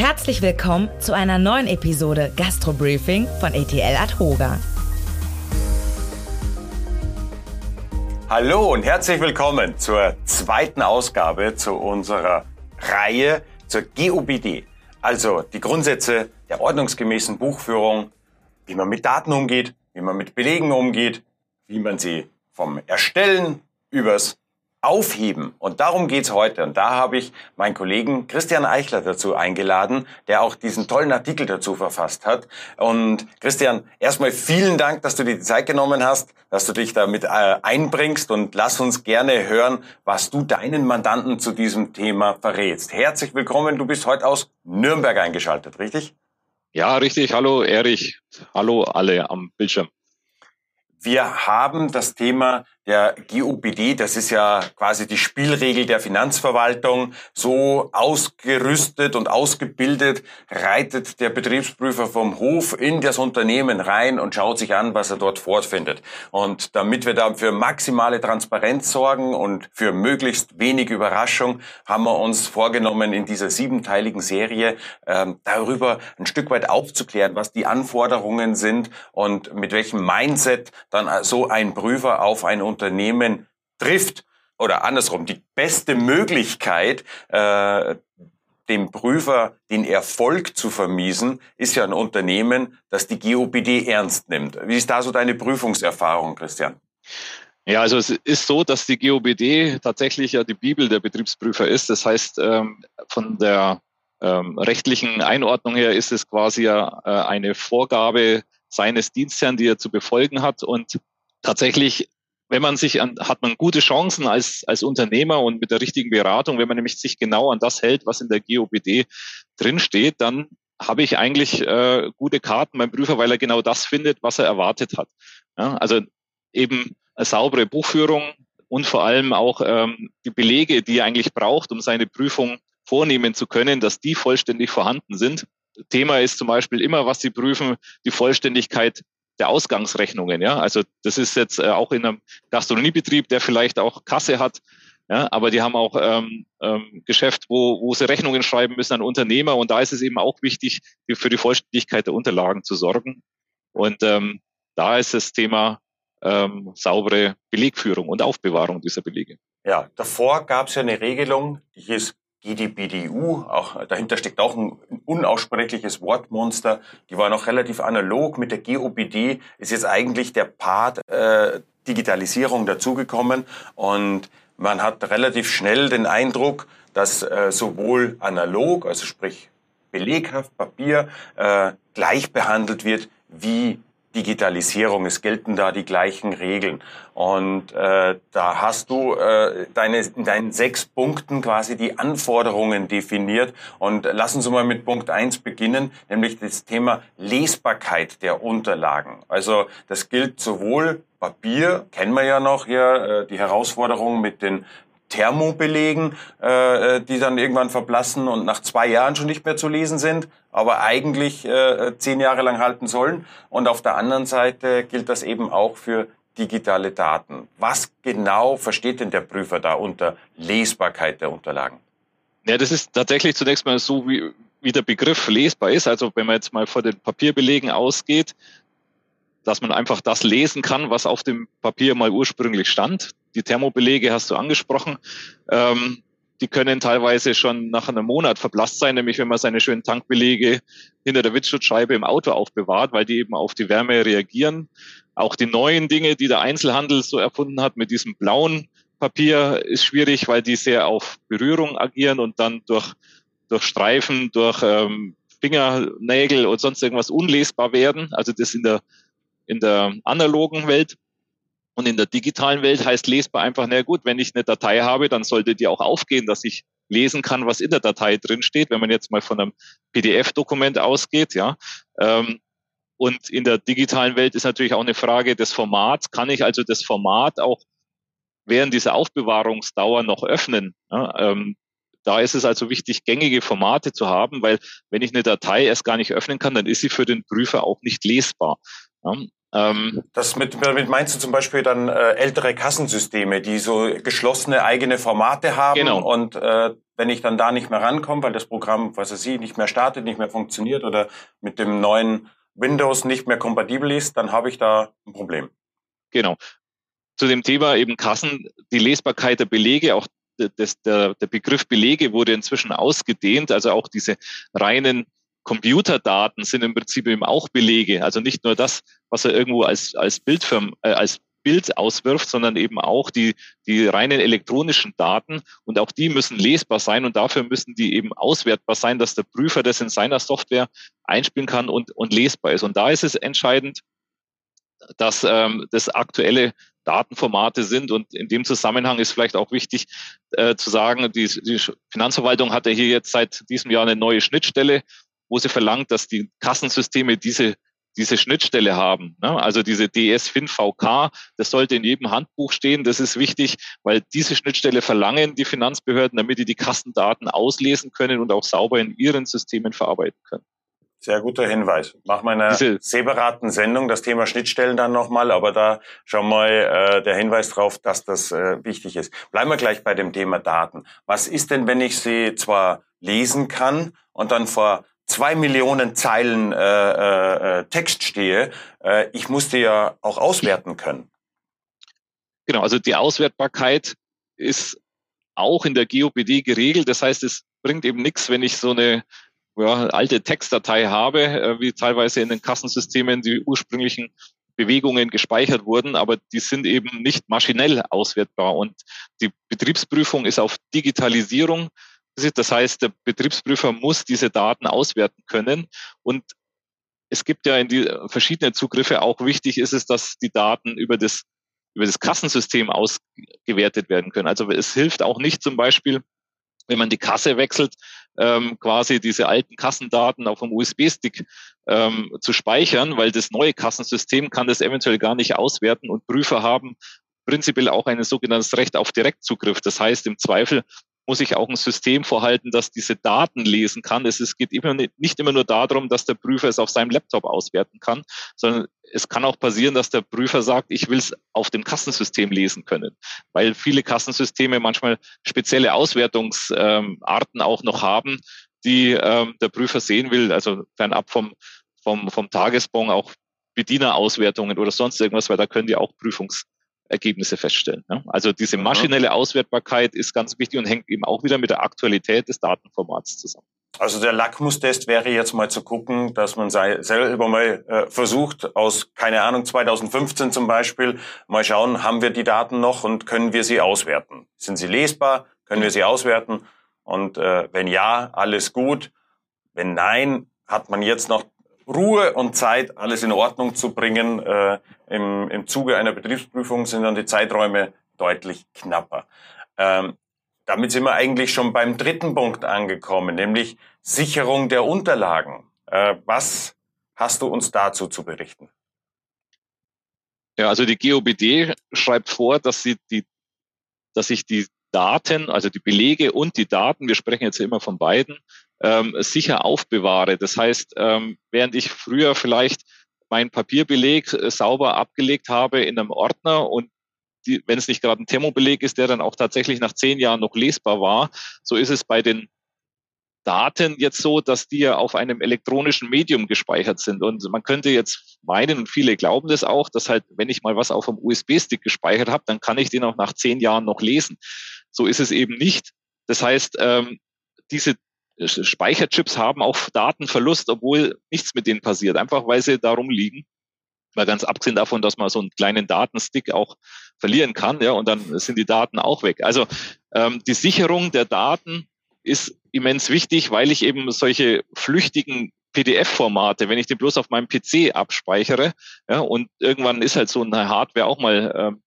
Herzlich willkommen zu einer neuen Episode Gastro Briefing von ETL Adhoga. Hallo und herzlich willkommen zur zweiten Ausgabe zu unserer Reihe zur GUBD, also die Grundsätze der ordnungsgemäßen Buchführung, wie man mit Daten umgeht, wie man mit Belegen umgeht, wie man sie vom Erstellen übers aufheben. Und darum geht's heute. Und da habe ich meinen Kollegen Christian Eichler dazu eingeladen, der auch diesen tollen Artikel dazu verfasst hat. Und Christian, erstmal vielen Dank, dass du dir die Zeit genommen hast, dass du dich damit äh, einbringst und lass uns gerne hören, was du deinen Mandanten zu diesem Thema verrätst. Herzlich willkommen. Du bist heute aus Nürnberg eingeschaltet, richtig? Ja, richtig. Hallo Erich. Hallo alle am Bildschirm. Wir haben das Thema der GUPD, das ist ja quasi die Spielregel der Finanzverwaltung, so ausgerüstet und ausgebildet, reitet der Betriebsprüfer vom Hof in das Unternehmen rein und schaut sich an, was er dort fortfindet. Und damit wir da für maximale Transparenz sorgen und für möglichst wenig Überraschung, haben wir uns vorgenommen, in dieser siebenteiligen Serie äh, darüber ein Stück weit aufzuklären, was die Anforderungen sind und mit welchem Mindset dann so ein Prüfer auf ein Unternehmen Unternehmen trifft oder andersrum die beste Möglichkeit, äh, dem Prüfer den Erfolg zu vermiesen, ist ja ein Unternehmen, das die GOPD ernst nimmt. Wie ist da so deine Prüfungserfahrung, Christian? Ja, also es ist so, dass die GOBD tatsächlich ja die Bibel der Betriebsprüfer ist. Das heißt, ähm, von der ähm, rechtlichen Einordnung her ist es quasi ja äh, eine Vorgabe seines Dienstherrn, die er zu befolgen hat. Und tatsächlich wenn man sich an, hat man gute Chancen als, als Unternehmer und mit der richtigen Beratung, wenn man nämlich sich genau an das hält, was in der GOBD drinsteht, dann habe ich eigentlich äh, gute Karten beim Prüfer, weil er genau das findet, was er erwartet hat. Ja, also eben eine saubere Buchführung und vor allem auch ähm, die Belege, die er eigentlich braucht, um seine Prüfung vornehmen zu können, dass die vollständig vorhanden sind. Thema ist zum Beispiel immer, was Sie prüfen, die Vollständigkeit der Ausgangsrechnungen. Ja, also das ist jetzt äh, auch in einem Gastronomiebetrieb, der vielleicht auch Kasse hat. Ja, aber die haben auch ähm, ähm, Geschäft, wo, wo sie Rechnungen schreiben müssen an Unternehmer. Und da ist es eben auch wichtig, für die Vollständigkeit der Unterlagen zu sorgen. Und ähm, da ist das Thema ähm, saubere Belegführung und Aufbewahrung dieser Belege. Ja, davor gab es ja eine Regelung, die hieß GDBDU, auch dahinter steckt auch ein unaussprechliches Wortmonster. Die war noch relativ analog. Mit der GOBD ist jetzt eigentlich der Part äh, Digitalisierung dazugekommen und man hat relativ schnell den Eindruck, dass äh, sowohl analog, also sprich beleghaft Papier, äh, gleich behandelt wird wie Digitalisierung. Es gelten da die gleichen Regeln. Und äh, da hast du äh, deine, in deinen sechs Punkten quasi die Anforderungen definiert. Und lass uns mal mit Punkt eins beginnen, nämlich das Thema Lesbarkeit der Unterlagen. Also das gilt sowohl Papier, kennen wir ja noch hier, äh, die Herausforderung mit den Thermobelegen, äh, äh, die dann irgendwann verblassen und nach zwei Jahren schon nicht mehr zu lesen sind, aber eigentlich äh, zehn Jahre lang halten sollen. Und auf der anderen Seite gilt das eben auch für digitale Daten. Was genau versteht denn der Prüfer da unter Lesbarkeit der Unterlagen? Ja, das ist tatsächlich zunächst mal so, wie, wie der Begriff lesbar ist. Also wenn man jetzt mal vor den Papierbelegen ausgeht, dass man einfach das lesen kann, was auf dem Papier mal ursprünglich stand. Die Thermobelege hast du angesprochen. Ähm, die können teilweise schon nach einem Monat verblasst sein, nämlich wenn man seine schönen Tankbelege hinter der Windschutzscheibe im Auto aufbewahrt, weil die eben auf die Wärme reagieren. Auch die neuen Dinge, die der Einzelhandel so erfunden hat mit diesem blauen Papier, ist schwierig, weil die sehr auf Berührung agieren und dann durch, durch Streifen, durch ähm, Fingernägel und sonst irgendwas unlesbar werden. Also das in der, in der analogen Welt. Und in der digitalen Welt heißt lesbar einfach, na gut, wenn ich eine Datei habe, dann sollte die auch aufgehen, dass ich lesen kann, was in der Datei drin steht, wenn man jetzt mal von einem PDF-Dokument ausgeht, ja. Ähm, und in der digitalen Welt ist natürlich auch eine Frage des Formats. Kann ich also das Format auch während dieser Aufbewahrungsdauer noch öffnen? Ja, ähm, da ist es also wichtig, gängige Formate zu haben, weil wenn ich eine Datei erst gar nicht öffnen kann, dann ist sie für den Prüfer auch nicht lesbar. Ja, Ähm, das mit, damit meinst du zum Beispiel dann äh, ältere Kassensysteme, die so geschlossene eigene Formate haben genau. und äh, wenn ich dann da nicht mehr rankomme, weil das Programm, was weiß ich, nicht mehr startet, nicht mehr funktioniert oder mit dem neuen Windows nicht mehr kompatibel ist, dann habe ich da ein Problem. Genau. Zu dem Thema eben Kassen, die Lesbarkeit der Belege, auch das, der, der Begriff Belege wurde inzwischen ausgedehnt, also auch diese reinen Computerdaten sind im Prinzip eben auch Belege. Also nicht nur das, was er irgendwo als, als Bildfirm, äh, als Bild auswirft, sondern eben auch die, die reinen elektronischen Daten. Und auch die müssen lesbar sein und dafür müssen die eben auswertbar sein, dass der Prüfer das in seiner Software einspielen kann und, und lesbar ist. Und da ist es entscheidend, dass ähm, das aktuelle Datenformate sind. Und in dem Zusammenhang ist vielleicht auch wichtig äh, zu sagen, die, die Finanzverwaltung hat ja hier jetzt seit diesem Jahr eine neue Schnittstelle, wo sie verlangt, dass die Kassensysteme diese diese Schnittstelle haben. Ne? Also diese DS5VK, das sollte in jedem Handbuch stehen. Das ist wichtig, weil diese Schnittstelle verlangen die Finanzbehörden, damit die die Kassendaten auslesen können und auch sauber in ihren Systemen verarbeiten können. Sehr guter Hinweis. Machen wir in einer Diese, separaten Sendung das Thema Schnittstellen dann nochmal, aber da schon mal äh, der Hinweis drauf, dass das äh, wichtig ist. Bleiben wir gleich bei dem Thema Daten. Was ist denn, wenn ich sie zwar lesen kann und dann vor zwei Millionen Zeilen äh, äh, äh, Text stehe, äh, ich musste ja auch auswerten können. Genau, also die Auswertbarkeit ist auch in der GOPD geregelt. Das heißt, es bringt eben nichts, wenn ich so eine ja, alte Textdatei habe, äh, wie teilweise in den Kassensystemen die ursprünglichen Bewegungen gespeichert wurden, aber die sind eben nicht maschinell auswertbar. Und die Betriebsprüfung ist auf Digitalisierung das heißt, der Betriebsprüfer muss diese Daten auswerten können. Und es gibt ja in die verschiedenen Zugriffe auch wichtig ist es, dass die Daten über das, über das Kassensystem ausgewertet werden können. Also es hilft auch nicht zum Beispiel, wenn man die Kasse wechselt, ähm, quasi diese alten Kassendaten auf dem USB-Stick ähm, zu speichern, weil das neue Kassensystem kann das eventuell gar nicht auswerten und Prüfer haben prinzipiell auch ein sogenanntes Recht auf Direktzugriff. Das heißt, im Zweifel muss ich auch ein System vorhalten, das diese Daten lesen kann. Es, geht immer nicht immer nur darum, dass der Prüfer es auf seinem Laptop auswerten kann, sondern es kann auch passieren, dass der Prüfer sagt, ich will es auf dem Kassensystem lesen können, weil viele Kassensysteme manchmal spezielle Auswertungsarten ähm, auch noch haben, die ähm, der Prüfer sehen will, also fernab vom, vom, vom Tagesbon auch Bedienerauswertungen oder sonst irgendwas, weil da können die auch Prüfungs Ergebnisse feststellen. Ja? Also diese maschinelle Auswertbarkeit ist ganz wichtig und hängt eben auch wieder mit der Aktualität des Datenformats zusammen. Also der Lackmustest wäre jetzt mal zu gucken, dass man selber mal äh, versucht, aus, keine Ahnung, 2015 zum Beispiel, mal schauen, haben wir die Daten noch und können wir sie auswerten? Sind sie lesbar? Können wir sie auswerten? Und äh, wenn ja, alles gut. Wenn nein, hat man jetzt noch Ruhe und Zeit, alles in Ordnung zu bringen. Äh, im, Im Zuge einer Betriebsprüfung sind dann die Zeiträume deutlich knapper. Ähm, damit sind wir eigentlich schon beim dritten Punkt angekommen, nämlich Sicherung der Unterlagen. Äh, was hast du uns dazu zu berichten? Ja, also die GOBD schreibt vor, dass sie die, dass ich die Daten, also die Belege und die Daten, wir sprechen jetzt immer von beiden, ähm, sicher aufbewahre. Das heißt, ähm, während ich früher vielleicht meinen Papierbeleg äh, sauber abgelegt habe in einem Ordner und die, wenn es nicht gerade ein Thermobeleg ist, der dann auch tatsächlich nach zehn Jahren noch lesbar war, so ist es bei den Daten jetzt so, dass die ja auf einem elektronischen Medium gespeichert sind. Und man könnte jetzt meinen, und viele glauben das auch, dass halt, wenn ich mal was auf einem USB-Stick gespeichert habe, dann kann ich den auch nach zehn Jahren noch lesen. So ist es eben nicht. Das heißt, ähm, diese Speicherchips haben auch Datenverlust, obwohl nichts mit denen passiert, einfach weil sie darum liegen. Mal ganz abgesehen davon, dass man so einen kleinen Datenstick auch verlieren kann, ja, und dann sind die Daten auch weg. Also ähm, die Sicherung der Daten ist immens wichtig, weil ich eben solche flüchtigen PDF-Formate, wenn ich den bloß auf meinem PC abspeichere, ja, und irgendwann ist halt so eine Hardware auch mal äh,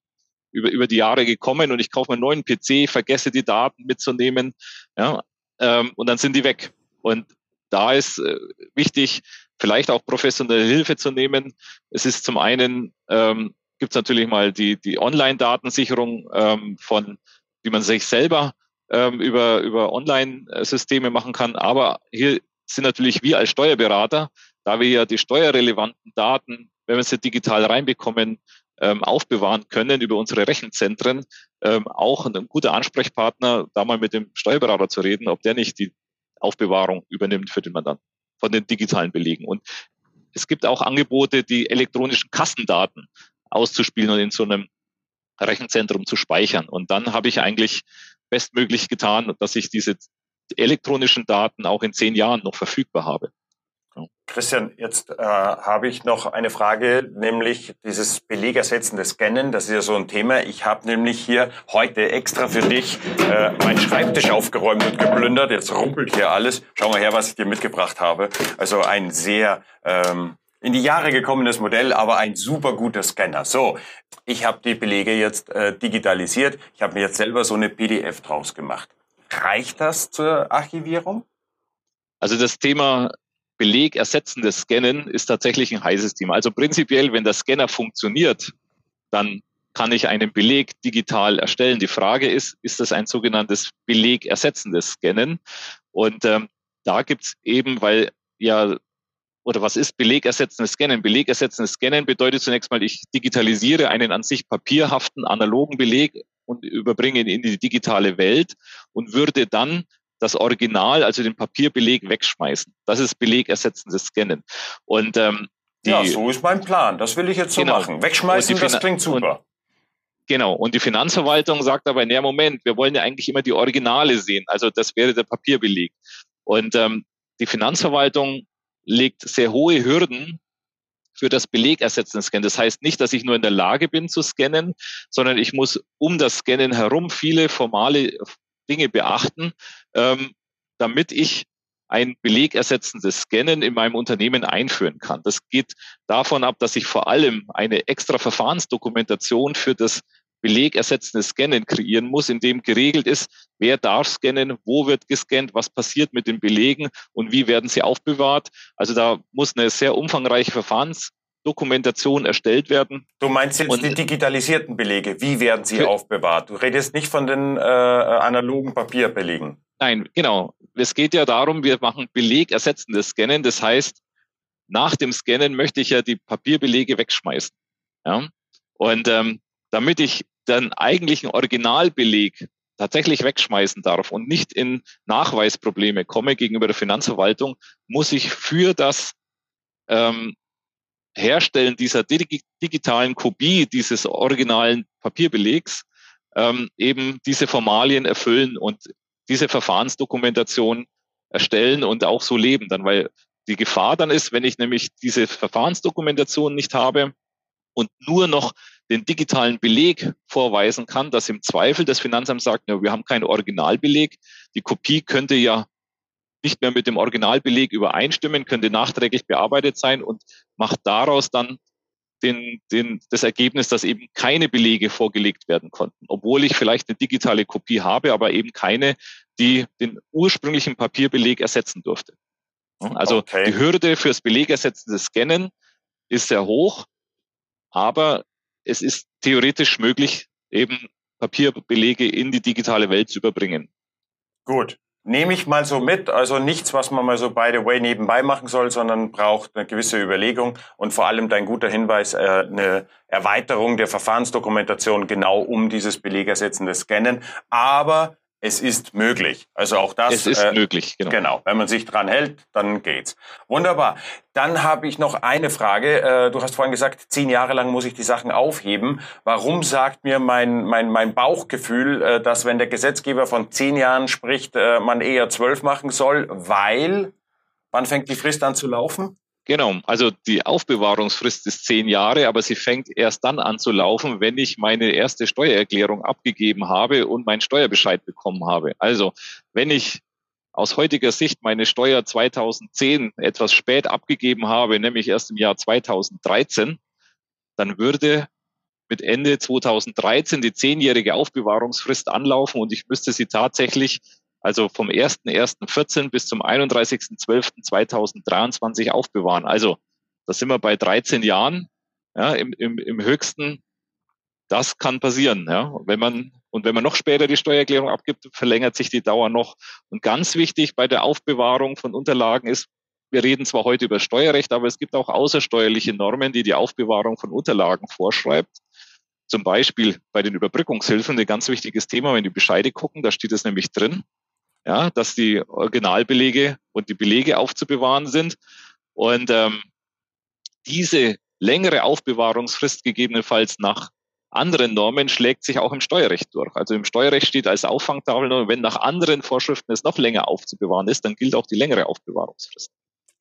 über, über die Jahre gekommen und ich kaufe mir einen neuen PC, vergesse die Daten mitzunehmen, ja, ähm, und dann sind die weg. Und da ist äh, wichtig, vielleicht auch professionelle Hilfe zu nehmen. Es ist zum einen, ähm, gibt es natürlich mal die, die Online-Datensicherung ähm, von, wie man sich selber ähm, über, über Online-Systeme machen kann. Aber hier sind natürlich wir als Steuerberater, da wir ja die steuerrelevanten Daten wenn wir sie digital reinbekommen, ähm, aufbewahren können über unsere Rechenzentren, ähm, auch ein guter Ansprechpartner, da mal mit dem Steuerberater zu reden, ob der nicht die Aufbewahrung übernimmt für den Mandanten von den digitalen Belegen. Und es gibt auch Angebote, die elektronischen Kassendaten auszuspielen und in so einem Rechenzentrum zu speichern. Und dann habe ich eigentlich bestmöglich getan, dass ich diese elektronischen Daten auch in zehn Jahren noch verfügbar habe. Christian, jetzt äh, habe ich noch eine Frage, nämlich dieses belegersetzende Scannen. Das ist ja so ein Thema. Ich habe nämlich hier heute extra für dich äh, meinen Schreibtisch aufgeräumt und geplündert. Jetzt rumpelt hier alles. Schau mal her, was ich dir mitgebracht habe. Also ein sehr ähm, in die Jahre gekommenes Modell, aber ein super guter Scanner. So, ich habe die Belege jetzt äh, digitalisiert. Ich habe mir jetzt selber so eine PDF draus gemacht. Reicht das zur Archivierung? Also das Thema Beleg ersetzendes Scannen ist tatsächlich ein heißes Thema. Also prinzipiell, wenn der Scanner funktioniert, dann kann ich einen Beleg digital erstellen. Die Frage ist, ist das ein sogenanntes Beleg ersetzendes Scannen? Und ähm, da gibt's eben, weil ja oder was ist belegersetzendes Scannen? Belegersetzendes Scannen bedeutet zunächst mal, ich digitalisiere einen an sich papierhaften, analogen Beleg und überbringe ihn in die digitale Welt und würde dann das Original, also den Papierbeleg, wegschmeißen. Das ist belegersetzendes Scannen. Und ähm, die, ja, so ist mein Plan. Das will ich jetzt so genau. machen. Wegschmeißen, das klingt super. Und, genau. Und die Finanzverwaltung sagt aber, in Moment, wir wollen ja eigentlich immer die Originale sehen. Also das wäre der Papierbeleg. Und ähm, die Finanzverwaltung legt sehr hohe Hürden für das Belegersetzen Scannen. Das heißt nicht, dass ich nur in der Lage bin zu scannen, sondern ich muss um das Scannen herum viele formale Dinge beachten, ähm, damit ich ein belegersetzendes Scannen in meinem Unternehmen einführen kann. Das geht davon ab, dass ich vor allem eine extra Verfahrensdokumentation für das belegersetzendes Scannen kreieren muss, in dem geregelt ist, wer darf scannen, wo wird gescannt, was passiert mit den Belegen und wie werden sie aufbewahrt. Also da muss eine sehr umfangreiche Verfahrensdokumentation erstellt werden. Du meinst jetzt und, die digitalisierten Belege, wie werden sie aufbewahrt? Du redest nicht von den äh, analogen Papierbelegen. Nein, genau. Es geht ja darum, wir machen belegersetzendes Scannen. Das heißt, nach dem Scannen möchte ich ja die Papierbelege wegschmeißen. Ja? Und ähm, damit ich den eigentlichen Originalbeleg tatsächlich wegschmeißen darf und nicht in Nachweisprobleme komme gegenüber der Finanzverwaltung, muss ich für das ähm, Herstellen dieser digitalen Kopie dieses originalen Papierbelegs ähm, eben diese Formalien erfüllen und diese Verfahrensdokumentation erstellen und auch so leben dann, weil die Gefahr dann ist, wenn ich nämlich diese Verfahrensdokumentation nicht habe und nur noch den digitalen Beleg vorweisen kann, dass im Zweifel das Finanzamt sagt, ja, wir haben keinen Originalbeleg. Die Kopie könnte ja nicht mehr mit dem Originalbeleg übereinstimmen, könnte nachträglich bearbeitet sein und macht daraus dann den, den, das Ergebnis, dass eben keine Belege vorgelegt werden konnten, obwohl ich vielleicht eine digitale Kopie habe, aber eben keine, die den ursprünglichen Papierbeleg ersetzen durfte. Also okay. die Hürde fürs Belegersetzende Scannen ist sehr hoch, aber es ist theoretisch möglich, eben Papierbelege in die digitale Welt zu überbringen. Gut. Nehme ich mal so mit, also nichts, was man mal so by the way nebenbei machen soll, sondern braucht eine gewisse Überlegung und vor allem dein guter Hinweis, äh, eine Erweiterung der Verfahrensdokumentation genau um dieses belegersetzende Scannen. Aber es ist möglich. Also auch das. Es ist äh, möglich, genau. Genau. Wenn man sich dran hält, dann geht's. Wunderbar. Dann habe ich noch eine Frage. Äh, du hast vorhin gesagt, zehn Jahre lang muss ich die Sachen aufheben. Warum sagt mir mein, mein, mein Bauchgefühl, äh, dass wenn der Gesetzgeber von zehn Jahren spricht, äh, man eher zwölf machen soll? Weil, wann fängt die Frist an zu laufen? Genau, also die Aufbewahrungsfrist ist zehn Jahre, aber sie fängt erst dann an zu laufen, wenn ich meine erste Steuererklärung abgegeben habe und meinen Steuerbescheid bekommen habe. Also wenn ich aus heutiger Sicht meine Steuer 2010 etwas spät abgegeben habe, nämlich erst im Jahr 2013, dann würde mit Ende 2013 die zehnjährige Aufbewahrungsfrist anlaufen und ich müsste sie tatsächlich also vom 1.1.14 bis zum 31.12.2023 aufbewahren. Also da sind wir bei 13 Jahren ja, im, im, im höchsten. Das kann passieren. Ja. Wenn man, und wenn man noch später die Steuererklärung abgibt, verlängert sich die Dauer noch. Und ganz wichtig bei der Aufbewahrung von Unterlagen ist, wir reden zwar heute über Steuerrecht, aber es gibt auch außersteuerliche Normen, die die Aufbewahrung von Unterlagen vorschreibt. Zum Beispiel bei den Überbrückungshilfen, ein ganz wichtiges Thema, wenn die Bescheide gucken, da steht es nämlich drin, ja, dass die Originalbelege und die Belege aufzubewahren sind. Und ähm, diese längere Aufbewahrungsfrist gegebenenfalls nach anderen Normen schlägt sich auch im Steuerrecht durch. Also im Steuerrecht steht als Auffangtafel, wenn nach anderen Vorschriften es noch länger aufzubewahren ist, dann gilt auch die längere Aufbewahrungsfrist.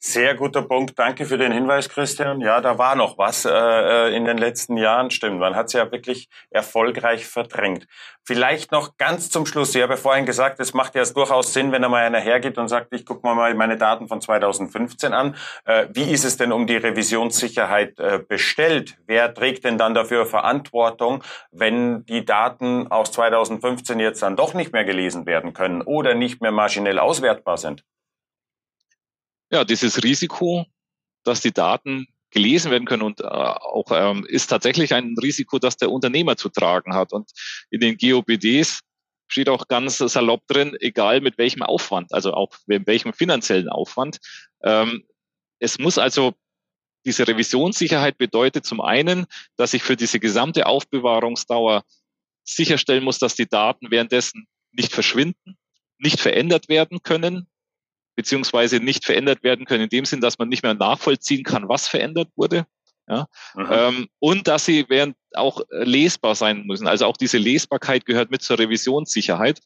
Sehr guter Punkt. Danke für den Hinweis, Christian. Ja, da war noch was äh, äh in den letzten Jahren. Stimmt, man hat es ja wirklich erfolgreich verdrängt. Vielleicht noch ganz zum Schluss. Ich habe ja vorhin gesagt, es macht ja durchaus Sinn, wenn da mal einer hergeht und sagt, ich gucke mal meine Daten von 2015 an. Äh, wie ist es denn um die Revisionssicherheit äh, bestellt? Wer trägt denn dann dafür Verantwortung, wenn die Daten aus 2015 jetzt dann doch nicht mehr gelesen werden können oder nicht mehr maschinell auswertbar sind? Ja, dieses Risiko, dass die Daten gelesen werden können und äh, auch ähm, ist tatsächlich ein Risiko, das der Unternehmer zu tragen hat. Und in den GOBDs steht auch ganz salopp drin, egal mit welchem Aufwand, also auch mit welchem finanziellen Aufwand. Ähm, es muss also diese Revisionssicherheit bedeutet zum einen, dass ich für diese gesamte Aufbewahrungsdauer sicherstellen muss, dass die Daten währenddessen nicht verschwinden, nicht verändert werden können, beziehungsweise nicht verändert werden können in dem Sinn, dass man nicht mehr nachvollziehen kann, was verändert wurde. Ja? Ähm, und dass sie während auch lesbar sein müssen. Also auch diese Lesbarkeit gehört mit zur Revisionssicherheit.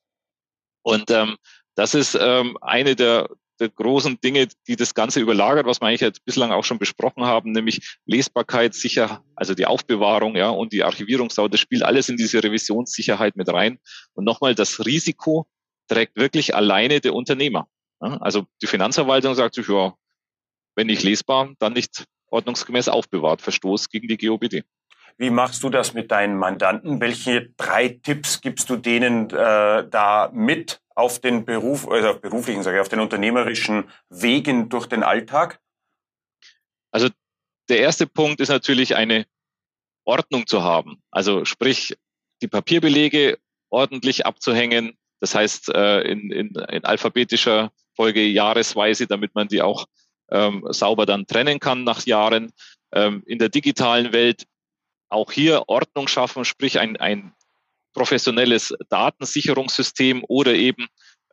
Und ähm, das ist ähm, eine der, der großen Dinge, die das Ganze überlagert, was wir eigentlich jetzt bislang auch schon besprochen haben, nämlich Lesbarkeit, sicher, also die Aufbewahrung, ja, und die Archivierungsdauer, das spielt alles in diese Revisionssicherheit mit rein. Und nochmal, das Risiko trägt wirklich alleine der Unternehmer. Also die Finanzverwaltung sagt sich, ja, wenn nicht lesbar, dann nicht ordnungsgemäß aufbewahrt. Verstoß gegen die GOBD. Wie machst du das mit deinen Mandanten? Welche drei Tipps gibst du denen äh, da mit auf den Beruf, also auf beruflichen, sage ich, auf den unternehmerischen Wegen durch den Alltag? Also der erste Punkt ist natürlich eine Ordnung zu haben. Also sprich, die Papierbelege ordentlich abzuhängen. Das heißt, äh, in, in, in alphabetischer Folge jahresweise, damit man die auch ähm, sauber dann trennen kann nach Jahren. Ähm, in der digitalen Welt auch hier Ordnung schaffen, sprich ein, ein professionelles Datensicherungssystem oder eben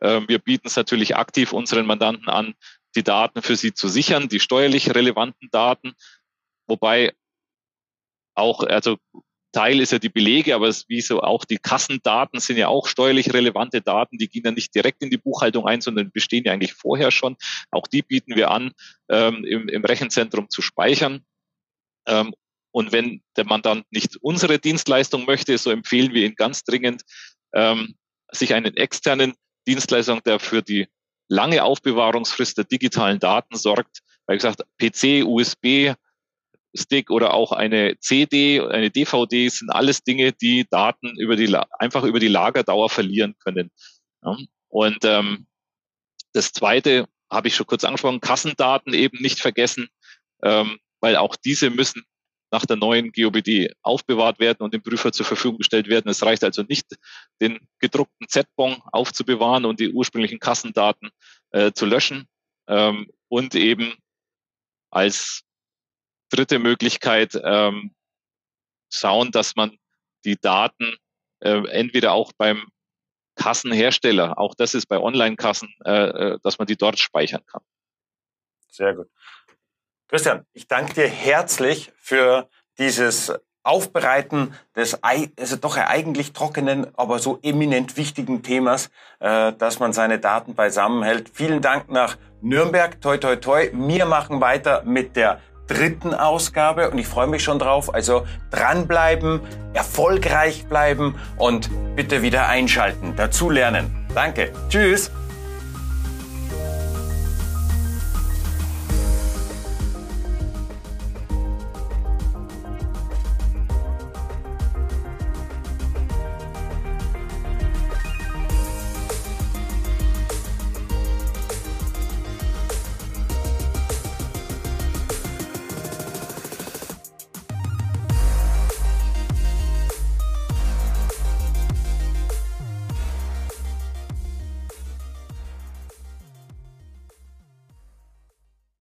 äh, wir bieten es natürlich aktiv unseren Mandanten an, die Daten für sie zu sichern, die steuerlich relevanten Daten, wobei auch, also Teil ist ja die Belege, aber es, wie so auch die Kassendaten sind ja auch steuerlich relevante Daten, die gehen ja nicht direkt in die Buchhaltung ein, sondern bestehen ja eigentlich vorher schon. Auch die bieten wir an, ähm, im, im Rechenzentrum zu speichern. Ähm, und wenn der Mandant nicht unsere Dienstleistung möchte, so empfehlen wir ihn ganz dringend, ähm, sich einen externen Dienstleistung, der für die lange Aufbewahrungsfrist der digitalen Daten sorgt, weil gesagt, PC, USB, Stick oder auch eine CD, eine DVD sind alles Dinge, die Daten über die einfach über die Lagerdauer verlieren können. Ja. Und ähm, das Zweite habe ich schon kurz angesprochen: Kassendaten eben nicht vergessen, ähm, weil auch diese müssen nach der neuen GOBD aufbewahrt werden und dem Prüfer zur Verfügung gestellt werden. Es reicht also nicht, den gedruckten Z-Bon aufzubewahren und die ursprünglichen Kassendaten äh, zu löschen ähm, und eben als dritte Möglichkeit ähm, schauen, dass man die Daten äh, entweder auch beim Kassenhersteller, auch das ist bei Online-Kassen, äh, äh, dass man die dort speichern kann. Sehr gut. Christian, ich danke dir herzlich für dieses Aufbereiten des also doch eigentlich trockenen, aber so eminent wichtigen Themas, äh, dass man seine Daten beisammen hält. Vielen Dank nach Nürnberg. Toi, toi, toi. Wir machen weiter mit der dritten Ausgabe und ich freue mich schon drauf. Also dranbleiben, erfolgreich bleiben und bitte wieder einschalten, dazu lernen. Danke. Tschüss.